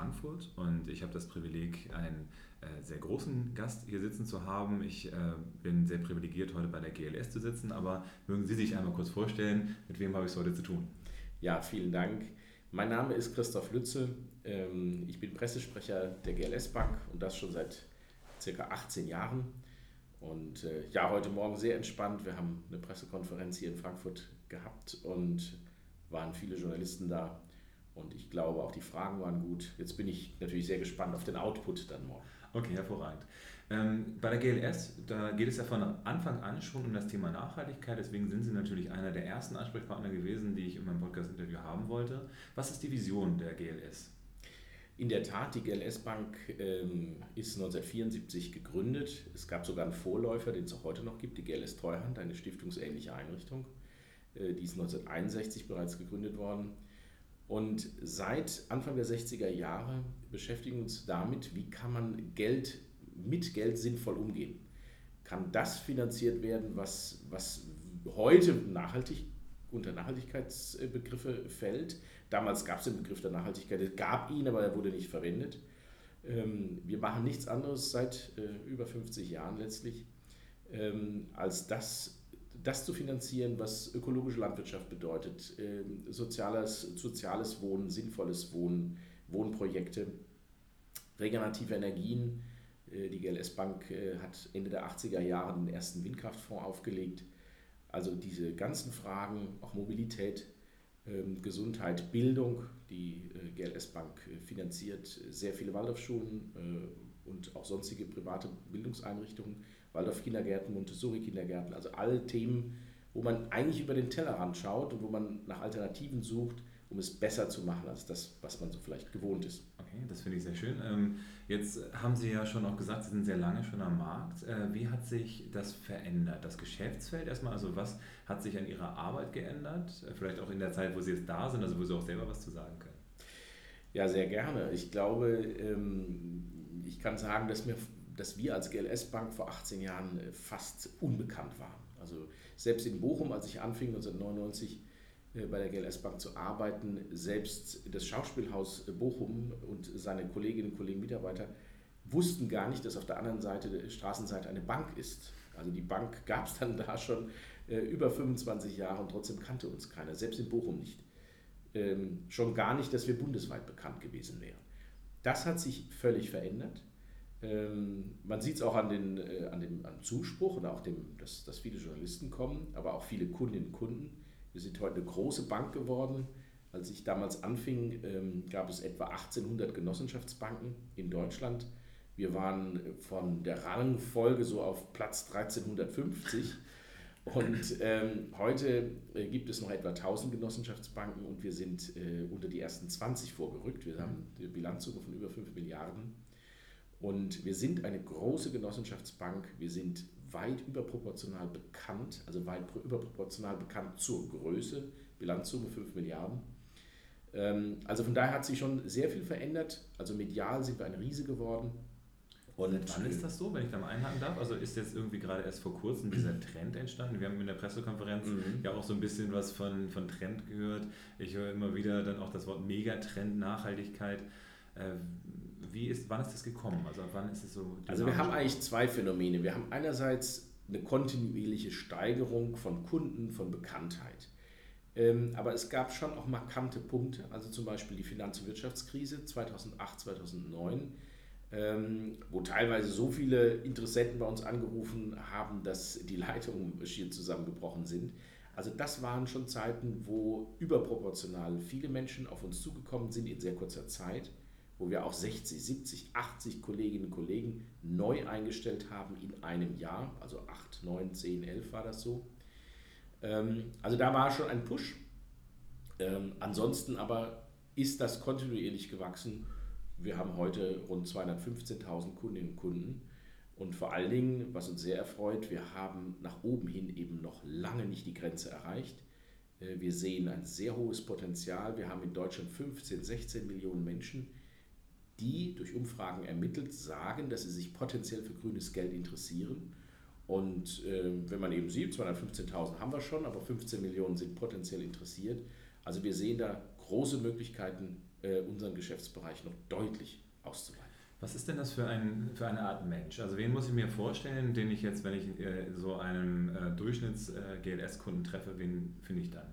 Frankfurt und ich habe das Privileg, einen äh, sehr großen Gast hier sitzen zu haben. Ich äh, bin sehr privilegiert, heute bei der GLS zu sitzen, aber mögen Sie sich einmal kurz vorstellen, mit wem habe ich es heute zu tun? Ja, vielen Dank. Mein Name ist Christoph Lütze. Ähm, ich bin Pressesprecher der GLS Bank und das schon seit circa 18 Jahren. Und äh, ja, heute Morgen sehr entspannt. Wir haben eine Pressekonferenz hier in Frankfurt gehabt und waren viele Journalisten da. Und ich glaube, auch die Fragen waren gut. Jetzt bin ich natürlich sehr gespannt auf den Output dann morgen. Okay, hervorragend. Ähm, bei der GLS, da geht es ja von Anfang an schon um das Thema Nachhaltigkeit. Deswegen sind Sie natürlich einer der ersten Ansprechpartner gewesen, die ich in meinem Podcast-Interview haben wollte. Was ist die Vision der GLS? In der Tat, die GLS Bank ähm, ist 1974 gegründet. Es gab sogar einen Vorläufer, den es auch heute noch gibt, die GLS Treuhand, eine stiftungsähnliche Einrichtung. Äh, die ist 1961 bereits gegründet worden. Und seit Anfang der 60er Jahre beschäftigen wir uns damit, wie kann man Geld mit Geld sinnvoll umgehen. Kann das finanziert werden, was, was heute nachhaltig unter Nachhaltigkeitsbegriffe fällt. Damals gab es den Begriff der Nachhaltigkeit, es gab ihn, aber er wurde nicht verwendet. Ähm, wir machen nichts anderes seit äh, über 50 Jahren letztlich, ähm, als das das zu finanzieren, was ökologische Landwirtschaft bedeutet, ähm, soziales, soziales Wohnen, sinnvolles Wohnen, Wohnprojekte, regenerative Energien. Äh, die GLS Bank äh, hat Ende der 80er Jahre den ersten Windkraftfonds aufgelegt. Also diese ganzen Fragen, auch Mobilität, ähm, Gesundheit, Bildung. Die äh, GLS Bank finanziert sehr viele Waldorfschulen und auch sonstige private Bildungseinrichtungen Waldorf-Kindergärten, Montessori-Kindergärten, also alle Themen, wo man eigentlich über den Tellerrand schaut und wo man nach Alternativen sucht, um es besser zu machen als das, was man so vielleicht gewohnt ist. Okay, das finde ich sehr schön. Ähm, jetzt haben Sie ja schon auch gesagt, Sie sind sehr lange schon am Markt. Äh, wie hat sich das verändert? Das Geschäftsfeld erstmal, also was hat sich an Ihrer Arbeit geändert? Äh, vielleicht auch in der Zeit, wo Sie jetzt da sind, also wo Sie auch selber was zu sagen können. Ja, sehr gerne. Ich glaube, ähm, ich kann sagen, dass mir dass wir als GLS-Bank vor 18 Jahren äh, fast unbekannt waren. Also selbst in Bochum, als ich anfing 1999 äh, bei der GLS-Bank zu arbeiten, selbst das Schauspielhaus äh, Bochum und seine Kolleginnen und Kollegen, Mitarbeiter, wussten gar nicht, dass auf der anderen Seite der Straßenseite eine Bank ist. Also die Bank gab es dann da schon über 25 Jahre und trotzdem kannte uns keiner, selbst in Bochum nicht. Ähm, schon gar nicht, dass wir bundesweit bekannt gewesen wären. Das hat sich völlig verändert. Ähm, man sieht es auch an, den, äh, an dem an Zuspruch und auch dem, dass, dass viele Journalisten kommen, aber auch viele Kundinnen und Kunden. Wir sind heute eine große Bank geworden. Als ich damals anfing, ähm, gab es etwa 1800 Genossenschaftsbanken in Deutschland. Wir waren von der Rangfolge so auf Platz 1350. Und ähm, heute äh, gibt es noch etwa 1000 Genossenschaftsbanken und wir sind äh, unter die ersten 20 vorgerückt. Wir haben eine Bilanzsumme von über 5 Milliarden. Und wir sind eine große Genossenschaftsbank. Wir sind weit überproportional bekannt, also weit überproportional bekannt zur Größe, Bilanzsumme 5 Milliarden. Ähm, also von daher hat sich schon sehr viel verändert. Also medial sind wir ein Riese geworden. Und wann ist das so, wenn ich da mal einhaken darf? Also ist jetzt irgendwie gerade erst vor kurzem dieser Trend entstanden? Wir haben in der Pressekonferenz mhm. ja auch so ein bisschen was von, von Trend gehört. Ich höre immer wieder dann auch das Wort Megatrend, Nachhaltigkeit. Wie ist, wann ist das gekommen? Also wann ist es so? Also wir haben eigentlich zwei Phänomene. Wir haben einerseits eine kontinuierliche Steigerung von Kunden, von Bekanntheit. Ähm, aber es gab schon auch markante Punkte, also zum Beispiel die Finanz- und Wirtschaftskrise 2008, 2009, ähm, wo teilweise so viele Interessenten bei uns angerufen haben, dass die Leitungen schier zusammengebrochen sind. Also das waren schon Zeiten, wo überproportional viele Menschen auf uns zugekommen sind in sehr kurzer Zeit wo wir auch 60, 70, 80 Kolleginnen und Kollegen neu eingestellt haben in einem Jahr. Also 8, 9, 10, 11 war das so. Ähm, also da war schon ein Push. Ähm, ansonsten aber ist das kontinuierlich gewachsen. Wir haben heute rund 215.000 Kundinnen und Kunden. Und vor allen Dingen, was uns sehr erfreut, wir haben nach oben hin eben noch lange nicht die Grenze erreicht. Äh, wir sehen ein sehr hohes Potenzial. Wir haben in Deutschland 15, 16 Millionen Menschen, die durch Umfragen ermittelt sagen, dass sie sich potenziell für grünes Geld interessieren. Und äh, wenn man eben sieht, 215.000 haben wir schon, aber 15 Millionen sind potenziell interessiert. Also wir sehen da große Möglichkeiten, äh, unseren Geschäftsbereich noch deutlich auszuweiten. Was ist denn das für, ein, für eine Art Mensch? Also wen muss ich mir vorstellen, den ich jetzt, wenn ich äh, so einen äh, Durchschnitts-GLS-Kunden äh, treffe, wen finde ich dann?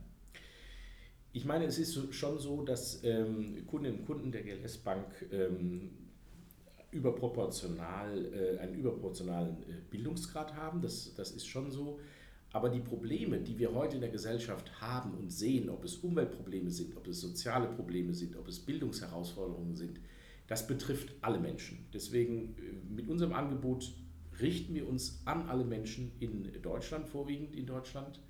Ich meine, es ist schon so, dass ähm, Kundinnen und Kunden der GLS Bank ähm, überproportional, äh, einen überproportionalen äh, Bildungsgrad haben. Das, das ist schon so. Aber die Probleme, die wir heute in der Gesellschaft haben und sehen, ob es Umweltprobleme sind, ob es soziale Probleme sind, ob es Bildungsherausforderungen sind, das betrifft alle Menschen. Deswegen äh, mit unserem Angebot richten wir uns an alle Menschen in Deutschland, vorwiegend in Deutschland.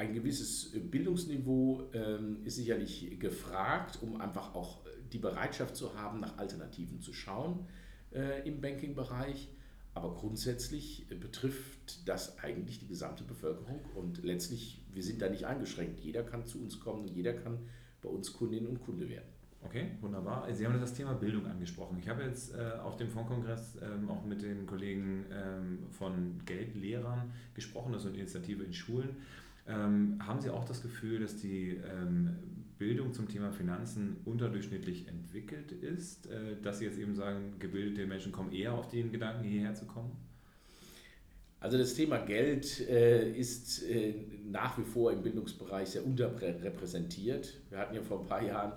Ein gewisses Bildungsniveau ähm, ist sicherlich gefragt, um einfach auch die Bereitschaft zu haben, nach Alternativen zu schauen äh, im Banking-Bereich. Aber grundsätzlich betrifft das eigentlich die gesamte Bevölkerung und letztlich, wir sind da nicht eingeschränkt. Jeder kann zu uns kommen und jeder kann bei uns Kundin und Kunde werden. Okay, wunderbar. Sie haben das Thema Bildung angesprochen. Ich habe jetzt äh, auf dem Fondkongress ähm, auch mit den Kollegen ähm, von Geldlehrern gesprochen, das ist eine Initiative in Schulen. Ähm, haben Sie auch das Gefühl, dass die ähm, Bildung zum Thema Finanzen unterdurchschnittlich entwickelt ist, äh, dass Sie jetzt eben sagen, gebildete Menschen kommen eher auf den Gedanken, hierher zu kommen? Also das Thema Geld äh, ist äh, nach wie vor im Bildungsbereich sehr unterrepräsentiert. Wir hatten ja vor ein paar Jahren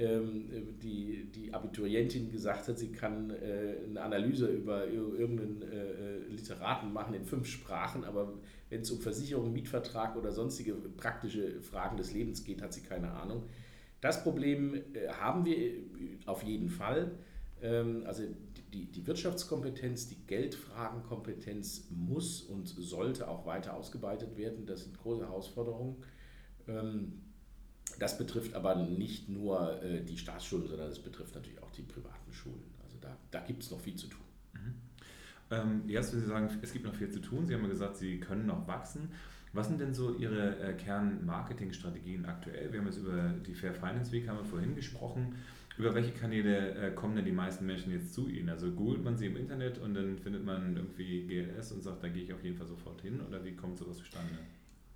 die, die Abiturientin gesagt hat, sie kann äh, eine Analyse über irgendeinen äh, Literaten machen in fünf Sprachen, aber wenn es um Versicherung, Mietvertrag oder sonstige praktische Fragen des Lebens geht, hat sie keine Ahnung. Das Problem äh, haben wir auf jeden Fall. Ähm, also die, die Wirtschaftskompetenz, die Geldfragenkompetenz muss und sollte auch weiter ausgeweitet werden. Das sind große Herausforderungen. Das betrifft aber nicht nur äh, die Staatsschulen, sondern es betrifft natürlich auch die privaten Schulen. Also da, da gibt es noch viel zu tun. Mhm. Ähm, erst, wenn Sie sagen, es gibt noch viel zu tun, Sie haben ja gesagt, Sie können noch wachsen. Was sind denn so Ihre äh, Kern-Marketing-Strategien aktuell? Wir haben jetzt über die Fair Finance Week haben wir vorhin gesprochen. Über welche Kanäle äh, kommen denn die meisten Menschen jetzt zu Ihnen? Also googelt man sie im Internet und dann findet man irgendwie GLS und sagt, da gehe ich auf jeden Fall sofort hin oder wie kommt sowas zustande?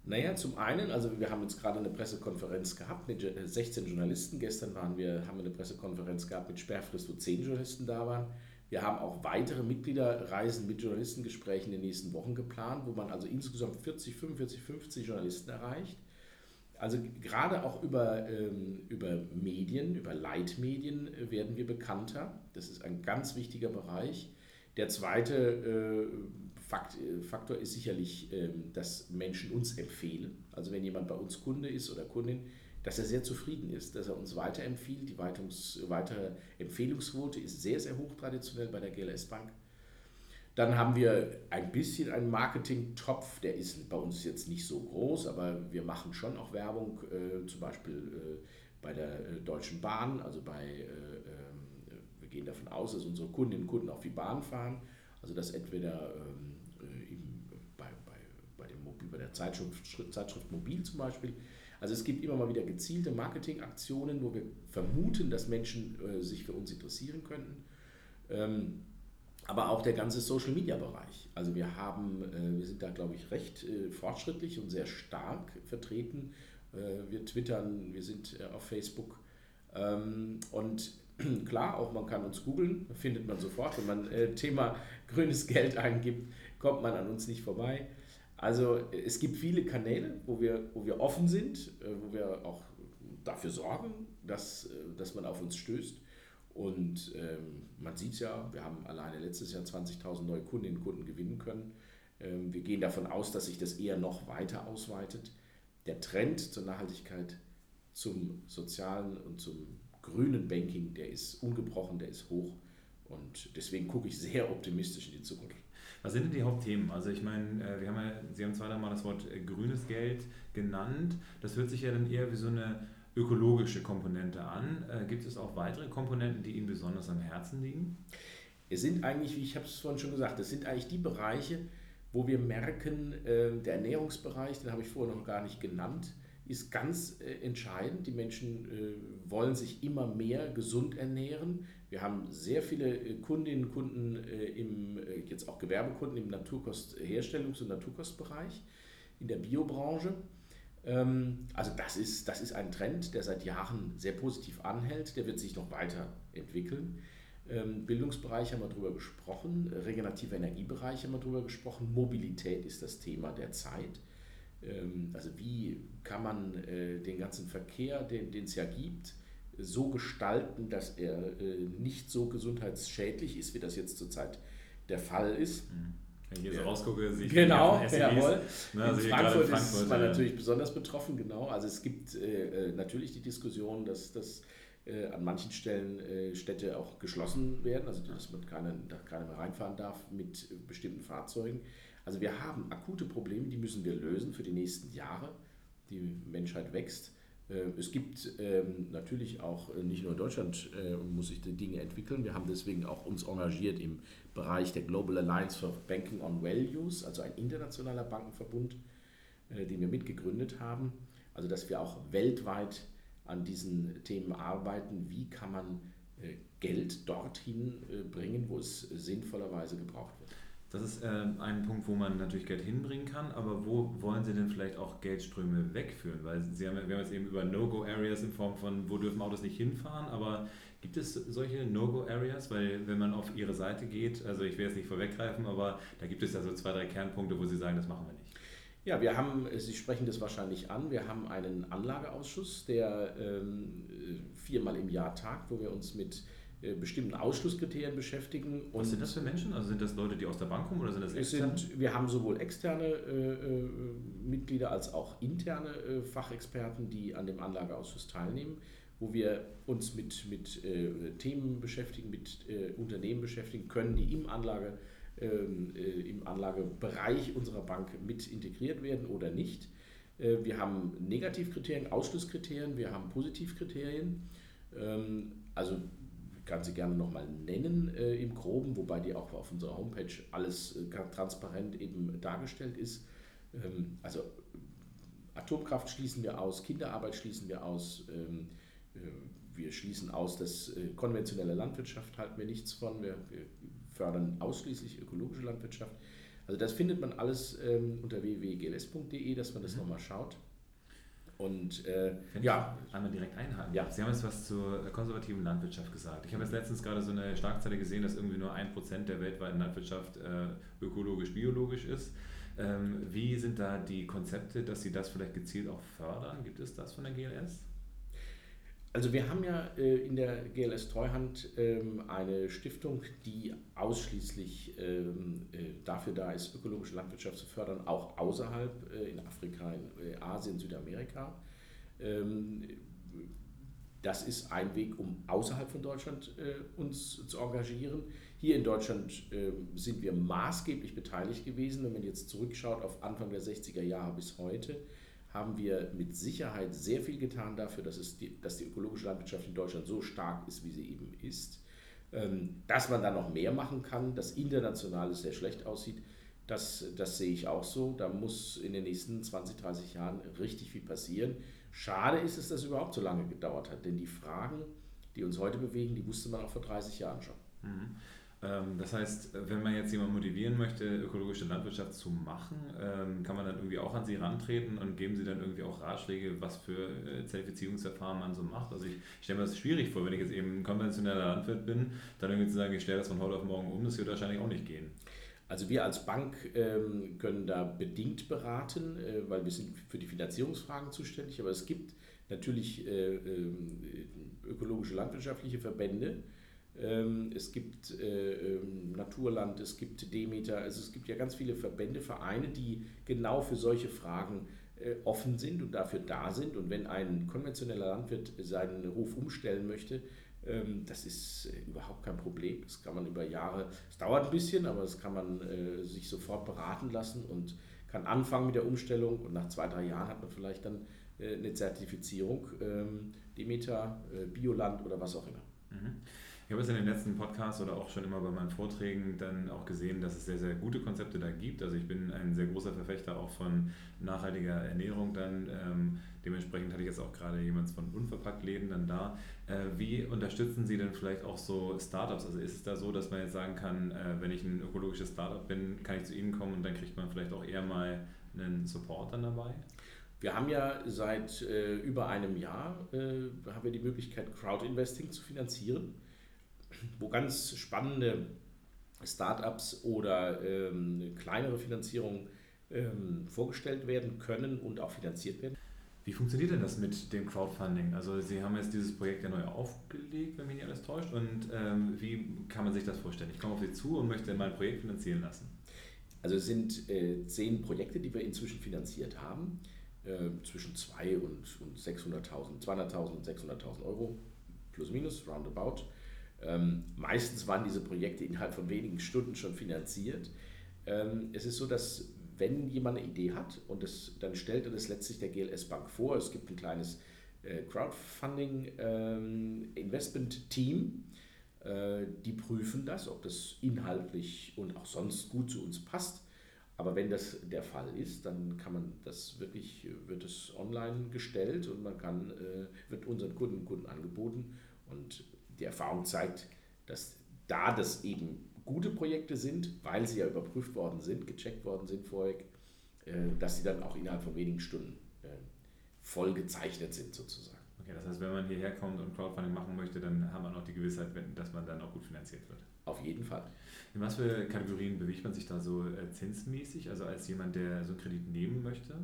Naja, zum einen, also wir haben jetzt gerade eine Pressekonferenz gehabt mit 16 äh, Journalisten. Gestern waren wir, haben wir eine Pressekonferenz gehabt mit Sperrfrist, wo 10 Journalisten da waren. Wir haben auch weitere Mitgliederreisen mit Journalistengesprächen in den nächsten Wochen geplant, wo man also insgesamt 40, 45, 50 Journalisten erreicht. Also gerade auch über, ähm, über Medien, über Leitmedien äh, werden wir bekannter. Das ist ein ganz wichtiger Bereich. Der zweite äh, Faktor ist sicherlich, ähm, dass Menschen uns empfehlen. Also wenn jemand bei uns Kunde ist oder Kundin, dass er sehr zufrieden ist, dass er uns weiterempfiehlt. Die weitere Empfehlungsquote ist sehr, sehr hoch traditionell bei der GLS Bank. Dann haben wir ein bisschen einen Marketing-Topf, der ist bei uns jetzt nicht so groß, aber wir machen schon auch Werbung, äh, zum Beispiel äh, bei der äh, Deutschen Bahn, also bei, äh, ähm, wir gehen davon aus, dass unsere Kundinnen und Kunden auch die Bahn fahren, also dass entweder ähm, Zeitschrift, Zeitschrift Mobil zum Beispiel. Also es gibt immer mal wieder gezielte Marketingaktionen, wo wir vermuten, dass Menschen äh, sich für uns interessieren könnten. Ähm, aber auch der ganze Social Media Bereich. Also wir haben, äh, wir sind da glaube ich recht äh, fortschrittlich und sehr stark vertreten. Äh, wir twittern, wir sind äh, auf Facebook ähm, und klar, auch man kann uns googeln, findet man sofort. Wenn man äh, Thema grünes Geld eingibt, kommt man an uns nicht vorbei. Also es gibt viele Kanäle, wo wir, wo wir offen sind, äh, wo wir auch dafür sorgen, dass, äh, dass man auf uns stößt. Und ähm, man sieht es ja, wir haben alleine letztes Jahr 20.000 neue Kundinnen und Kunden gewinnen können. Ähm, wir gehen davon aus, dass sich das eher noch weiter ausweitet. Der Trend zur Nachhaltigkeit, zum sozialen und zum grünen Banking, der ist ungebrochen, der ist hoch. Und deswegen gucke ich sehr optimistisch in die Zukunft. Was sind denn die Hauptthemen? Also ich meine, äh, wir haben ja, Sie haben zweimal das Wort äh, grünes Geld genannt. Das hört sich ja dann eher wie so eine ökologische Komponente an. Äh, gibt es auch weitere Komponenten, die Ihnen besonders am Herzen liegen? Es sind eigentlich, wie ich habe es vorhin schon gesagt, es sind eigentlich die Bereiche, wo wir merken, der Ernährungsbereich, den habe ich vorher noch gar nicht genannt, ist ganz entscheidend. Die Menschen wollen sich immer mehr gesund ernähren. Wir haben sehr viele äh, Kundinnen und Kunden äh, im, äh, jetzt auch Gewerbekunden im Naturkostherstellungs- und Naturkostbereich, in der Biobranche. Ähm, also das ist, das ist ein Trend, der seit Jahren sehr positiv anhält, der wird sich noch weiter entwickeln. Ähm, Bildungsbereich haben wir darüber gesprochen, regenerative Energiebereich haben wir darüber gesprochen, Mobilität ist das Thema der Zeit. Ähm, also wie kann man den ganzen Verkehr, den es ja gibt, so gestalten, dass er äh, nicht so gesundheitsschädlich ist, wie das jetzt zurzeit der Fall ist. Mhm. Wenn ich hier so rausgucke, sehe ich genau, jawohl. Ne, also in, Frankfurt in Frankfurt ist man ja. natürlich besonders betroffen, genau. Also es gibt äh, äh natürlich die Diskussion, dass das äh, an manchen Stellen äh, Städte auch geschlossen werden, also dass man keine, da keiner mehr reinfahren darf mit bestimmten Fahrzeugen. Also wir haben akute Probleme, die müssen wir lösen für die nächsten Jahre. Die Menschheit wächst. Äh, es gibt ähm, natürlich auch, äh, nicht nur in Deutschland äh, muss sich die Dinge entwickeln, wir haben deswegen auch uns engagiert im Bereich der Global Alliance for Banking on Values, also ein internationaler Bankenverbund, den wir mitgegründet haben. Also dass wir auch weltweit an diesen Themen arbeiten, wie kann man Geld dorthin bringen, wo es sinnvollerweise gebraucht wird. Das ist äh, ein Punkt, wo man natürlich Geld hinbringen kann, aber wo wollen Sie denn vielleicht auch Geldströme wegführen? Weil Sie haben, wir haben jetzt eben über No-Go-Areas in Form von, wo dürfen Autos nicht hinfahren, aber gibt es solche No-Go-Areas? Weil wenn man auf Ihre Seite geht, also ich will jetzt nicht vorweggreifen, aber da gibt es ja so zwei, drei Kernpunkte, wo Sie sagen, das machen wir nicht. Ja, wir haben, Sie sprechen das wahrscheinlich an, wir haben einen Anlageausschuss, der ähm, viermal im Jahr tagt, wo wir uns mit bestimmten Ausschlusskriterien beschäftigen. Was sind das für Menschen? Also sind das Leute, die aus der Bank kommen oder sind das externe? Sind, wir haben sowohl externe äh, äh, Mitglieder als auch interne äh, Fachexperten, die an dem Anlageausschuss teilnehmen, wo wir uns mit, mit äh, Themen beschäftigen, mit äh, Unternehmen beschäftigen können, die im, Anlage, ähm, im Anlagebereich unserer Bank mit integriert werden oder nicht. wir haben Negativkriterien, Ausschlusskriterien, wir haben Positivkriterien. Ähm, also kann sie gerne nochmal nennen äh, im Groben, wobei die auch auf unserer Homepage alles äh, transparent eben dargestellt ist. Ähm, also Atomkraft schließen wir aus, Kinderarbeit schließen wir aus, ähm, äh, wir schließen aus, dass äh, konventionelle Landwirtschaft halten wir nichts von, wir, wir, fördern ausschließlich ökologische Landwirtschaft. Also das findet man alles ähm, unter www.gls.de, dass man das mhm. nochmal schaut. Und äh, ja. Einmal direkt einhaken. Ja. Sie haben jetzt was zur konservativen Landwirtschaft gesagt. Ich habe jetzt letztens gerade so eine Schlagzeile gesehen, dass irgendwie nur ein Prozent der weltweiten Landwirtschaft äh, ökologisch-biologisch ist. Ähm, wie sind da die Konzepte, dass Sie das vielleicht gezielt auch fördern? Gibt es das von der GLS? Also wir haben ja äh, in der GLS Treuhand ähm, eine Stiftung, die ausschließlich ähm, äh, dafür da ist, ökologische Landwirtschaft zu fördern, auch außerhalb äh, in Afrika, in Asien, Südamerika. Ähm, das ist ein Weg, um außerhalb von Deutschland uns zu engagieren. Hier in Deutschland sind wir maßgeblich beteiligt gewesen, wenn man jetzt zurückschaut auf Anfang der 60er Jahre bis heute haben wir mit Sicherheit sehr viel getan dafür, dass, es die, dass die ökologische Landwirtschaft in Deutschland so stark ist, wie sie eben ist. Ähm, dass man da noch mehr machen kann, dass international es sehr schlecht aussieht, das, das sehe ich auch so. Da muss in den nächsten 20, 30 Jahren richtig viel passieren. Schade ist es, dass es überhaupt so lange gedauert hat, denn die Fragen, die uns heute bewegen, die wusste man auch vor 30 Jahren schon. Mhm. Ähm, das heißt, wenn man jetzt jemanden motivieren möchte, ökologische Landwirtschaft zu machen, ähm, kann man dann irgendwie auch an Sie rantreten und geben Sie dann irgendwie auch Ratschläge, was für äh, Zertifizierungsverfahren man so macht. Also ich stelle mir das schwierig vor, wenn ich jetzt eben ein konventioneller Landwirt bin, dann irgendwie zu sagen, ich stelle das von heute auf morgen um, das wird wahrscheinlich auch nicht gehen. Also wir als Bank ähm, können da bedingt beraten, äh, weil wir sind für die Finanzierungsfragen zuständig, aber es gibt natürlich äh, ökologische landwirtschaftliche Verbände, es gibt äh, ähm, Naturland, es gibt Demeter, also es gibt ja ganz viele Verbände, Vereine, die genau für solche Fragen äh, offen sind und dafür da sind. Und wenn ein konventioneller Landwirt seinen Hof umstellen möchte, ähm, das ist äh, überhaupt kein Problem. Das kann man über Jahre, es dauert ein bisschen, aber das kann man sich sofort beraten lassen und kann anfangen mit der Umstellung und nach zwei, drei Jahren hat man vielleicht dann eine Zertifizierung, Demeter, Bioland oder was auch immer. Mhm. Ich habe es in den letzten Podcasts oder auch schon immer bei meinen Vorträgen dann auch gesehen, dass es sehr, sehr gute Konzepte da gibt. Also ich bin ein sehr großer Verfechter auch von nachhaltiger Ernährung dann. Ähm, dementsprechend hatte ich jetzt auch gerade jemand von Unverpacktläden dann da. Äh, wie unterstützen Sie denn vielleicht auch so Startups? Also ist es da so, dass man jetzt sagen kann, äh, wenn ich ein ökologisches Startup bin, kann ich zu Ihnen kommen und dann kriegt man vielleicht auch eher mal einen Support dann dabei? Wir haben ja seit äh, über einem Jahr äh, haben wir die Möglichkeit, Crowdinvesting zu finanzieren, wo ganz spannende Startups oder ähm, kleinere Finanzierungen ähm, vorgestellt werden können und auch finanziert werden. Wie funktioniert denn das mit dem Crowdfunding? Also Sie haben jetzt dieses Projekt ja neu aufgelegt, wenn mich nicht alles täuscht. Und ähm, wie kann man sich das vorstellen? Ich komme auf Sie zu und möchte mein Projekt finanzieren lassen. Also es sind äh, zehn Projekte, die wir inzwischen finanziert haben, äh, zwischen 2 und, und 600.000, 200.000 und 600.000 Euro, plus minus, roundabout. Ähm, meistens waren diese Projekte innerhalb von wenigen Stunden schon finanziert. Ähm, es ist so, dass wenn jemand eine Idee hat und das, dann stellt er das letztlich der GLS Bank vor. Es gibt ein kleines äh, Crowdfunding-Investment-Team, ähm, äh, die prüfen das, ob das inhaltlich und auch sonst gut zu uns passt. Aber wenn das der Fall ist, dann kann man das wirklich, wird es online gestellt und man kann, äh, wird unseren Kunden und Kunden angeboten. Und die Erfahrung zeigt, dass da das eben gute Projekte sind, weil sie ja überprüft worden sind, gecheckt worden sind vorher, äh, dass sie dann auch innerhalb von wenigen Stunden äh, voll gezeichnet sind sozusagen. Okay, das heißt, wenn man hierher kommt und Crowdfunding machen möchte, dann hat man auch die Gewissheit, dass man dann auch gut finanziert wird. Auf jeden Fall. In was für Kategorien bewegt man sich da so äh, zinsmäßig, also als jemand, der so einen Kredit nehmen möchte?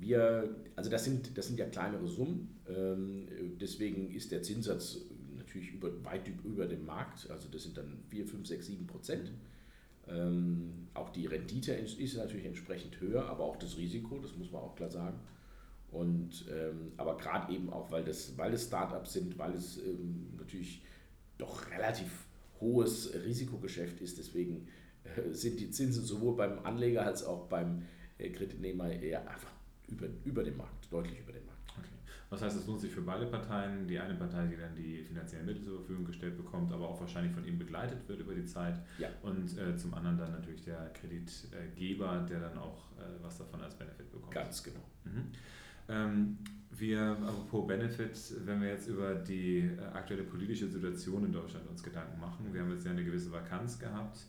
Wir, also das sind, das sind ja kleinere Summen, ähm, deswegen ist der Zinssatz natürlich über, weit über dem Markt, also das sind dann 4, 5, 6, 7 Prozent. Ähm, auch die Rendite ist natürlich entsprechend höher, aber auch das Risiko, das muss man auch klar sagen. Und, ähm, aber gerade eben auch, weil das, weil es Startups sind, weil es ähm, natürlich doch relativ hohes Risikogeschäft ist, deswegen äh, sind die Zinsen sowohl beim Anleger als auch beim äh, Kreditnehmer eher einfach über, über dem Markt, deutlich über dem Markt. Was heißt, es lohnt sich für beide Parteien. Die eine Partei, die dann die finanziellen Mittel zur Verfügung gestellt bekommt, aber auch wahrscheinlich von ihm begleitet wird über die Zeit. Ja. Und äh, zum anderen dann natürlich der Kreditgeber, der dann auch äh, was davon als Benefit bekommt. Ganz genau. Mhm. Ähm, wir, apropos Benefit, wenn wir jetzt über die äh, aktuelle politische Situation in Deutschland uns Gedanken machen, wir haben jetzt ja eine gewisse Vakanz gehabt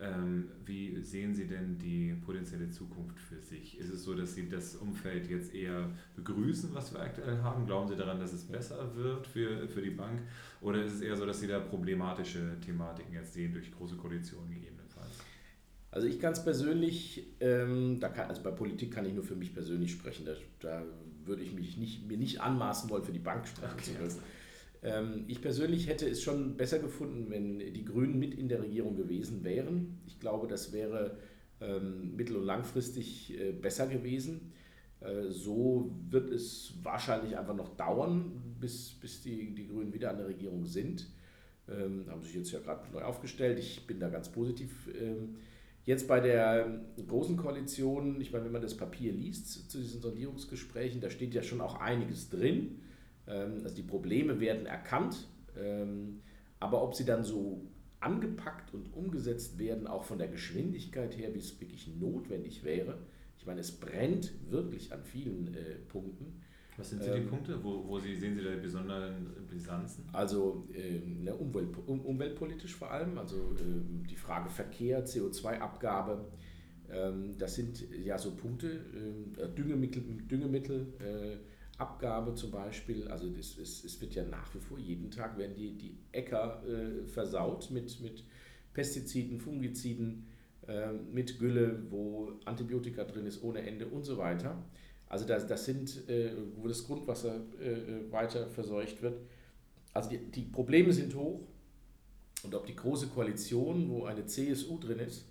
ähm, wie sehen Sie denn die potenzielle Zukunft für sich? Ist es so, dass Sie das Umfeld jetzt eher begrüßen, was wir aktuell haben? Glauben Sie daran, dass es besser wird für, für die Bank? Oder ist es eher so, dass Sie da problematische Thematiken jetzt sehen durch große Koalitionen gegebenenfalls? Also ich ganz persönlich, ähm, da kann, also bei Politik kann ich nur für mich persönlich sprechen. Da, da würde ich mich nicht, mir nicht anmaßen wollen, für die Bank sprechen okay, zu müssen. Ähm, ich persönlich hätte es schon besser gefunden, wenn die Grünen mit in der Regierung gewesen wären. Ich glaube, das wäre ähm, mittel- und langfristig äh, besser gewesen. Äh, so wird es wahrscheinlich einfach noch dauern, bis, bis die, die Grünen wieder an der Regierung sind. Ähm, haben sich jetzt ja gerade neu aufgestellt. Ich bin da ganz positiv. Jetzt bei der großen Koalition, ich meine, wenn man das Papier liest zu diesen Sondierungsgesprächen, da steht ja schon auch einiges drin. Ähm, also die Probleme werden erkannt, ähm, aber ob sie dann so angepackt und umgesetzt werden, auch von der Geschwindigkeit her, wie es wirklich notwendig wäre. Ich meine, es brennt wirklich an vielen äh, Punkten. Was sind so die ähm, Punkte? Wo, wo Sie, sehen Sie da die besonderen Brisanzen? Also äh, ne, Umwelt, um, umweltpolitisch vor allem, also äh, die Frage Verkehr, CO2-Abgabe, ähm, das sind ja so Punkte, äh, Düngemittel, Düngemittel äh, Abgabe zum Beispiel, also das, es, es wird ja nach wie vor jeden Tag werden die, die Äcker äh, versaut mit, mit Pestiziden, Fungiziden, äh, mit Gülle, wo Antibiotika drin ist ohne Ende und so weiter. Also das, das sind, äh, wo das Grundwasser äh, äh, weiter verseucht wird. Also die, die Probleme sind hoch und ob die große Koalition, wo eine CSU drin ist,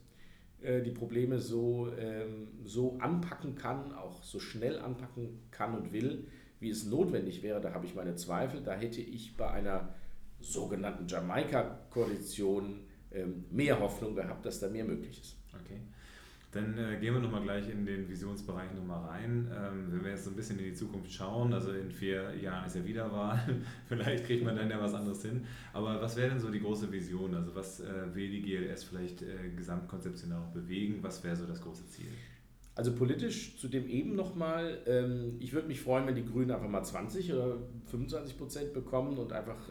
die Probleme so, ähm, so anpacken kann, auch so schnell anpacken kann und will, wie es notwendig wäre, da habe ich meine Zweifel. Da hätte ich bei einer sogenannten Jamaika-Koalition ähm, mehr Hoffnung gehabt, dass da mehr möglich ist. Okay. Dann äh, gehen wir nochmal gleich in den Visionsbereich nochmal rein. Ähm, wenn wir jetzt so ein bisschen in die Zukunft schauen, also in vier Jahren ist ja wieder Wahl, vielleicht kriegt man dann ja was anderes hin. Aber was wäre denn so die große Vision? Also was äh, will die GLS vielleicht äh, gesamtkonzeptionell auch bewegen? Was wäre so das große Ziel? Also politisch zu dem eben nochmal, ähm, ich würde mich freuen, wenn die Grünen einfach mal 20 oder 25 Prozent bekommen und einfach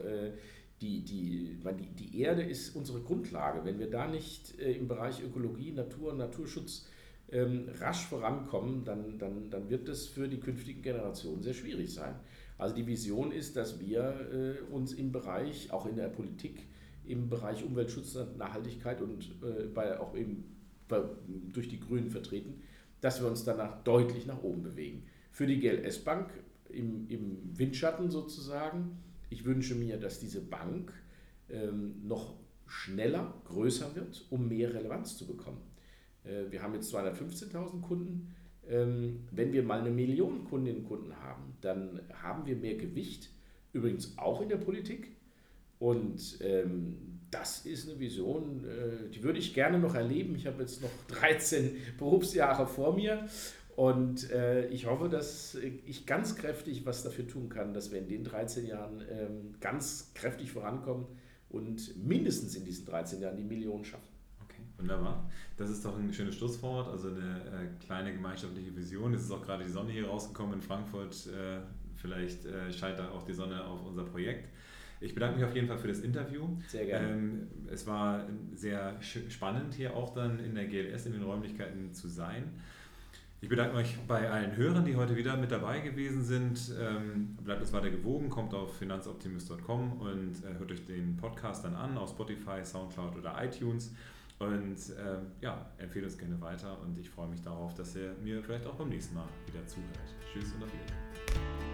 die, die, die, die Erde ist unsere Grundlage. Wenn wir da nicht äh, im Bereich Ökologie, Natur und Naturschutz ähm, rasch vorankommen, dann, dann, dann wird es für die künftigen Generationen sehr schwierig sein. Also die Vision ist, dass wir äh, uns im Bereich, auch in der Politik, im Bereich Umweltschutz Nachhaltigkeit und äh, bei, auch eben bei, durch die Grünen vertreten, dass wir uns danach deutlich nach oben bewegen. Für die GLS-Bank im, im Windschatten sozusagen, ich wünsche mir, dass diese Bank ähm, noch schneller, größer wird, um mehr Relevanz zu bekommen. Äh, wir haben jetzt 215.000 Kunden. Ähm, wenn wir mal eine Million Kundinnen und Kunden haben, dann haben wir mehr Gewicht, übrigens auch in der Politik. Und ähm, das ist eine Vision, äh, die würde ich gerne noch erleben. Ich habe jetzt noch 13 Berufsjahre vor mir und äh, ich hoffe, dass ich ganz kräftig was dafür tun kann, dass wir in den 13 Jahren ähm, ganz kräftig vorankommen und mindestens in diesen 13 Jahren die Millionen schaffen. Okay, wunderbar. Das ist doch ein schönes Schlusswort, also eine äh, kleine gemeinschaftliche Vision. Es ist auch gerade die Sonne hier rausgekommen in Frankfurt. Äh, vielleicht äh, scheint da auch die Sonne auf unser Projekt. Ich bedanke mich auf jeden Fall für das Interview. Sehr gerne. Ähm, es war sehr spannend, hier auch dann in der GLS in den Räumlichkeiten zu sein. Ich bedanke mich bei allen Hörern, die heute wieder mit dabei gewesen sind. Ähm, bleibt es weiter gewogen, kommt auf finanzoptimist.com und äh, hört euch den Podcast dann an auf Spotify, Soundcloud oder iTunes. Und ähm, ja, empfehle uns gerne weiter und ich freue mich darauf, dass ihr mir vielleicht auch beim nächsten Mal wieder zuhört. Tschüss und auf Wiedersehen.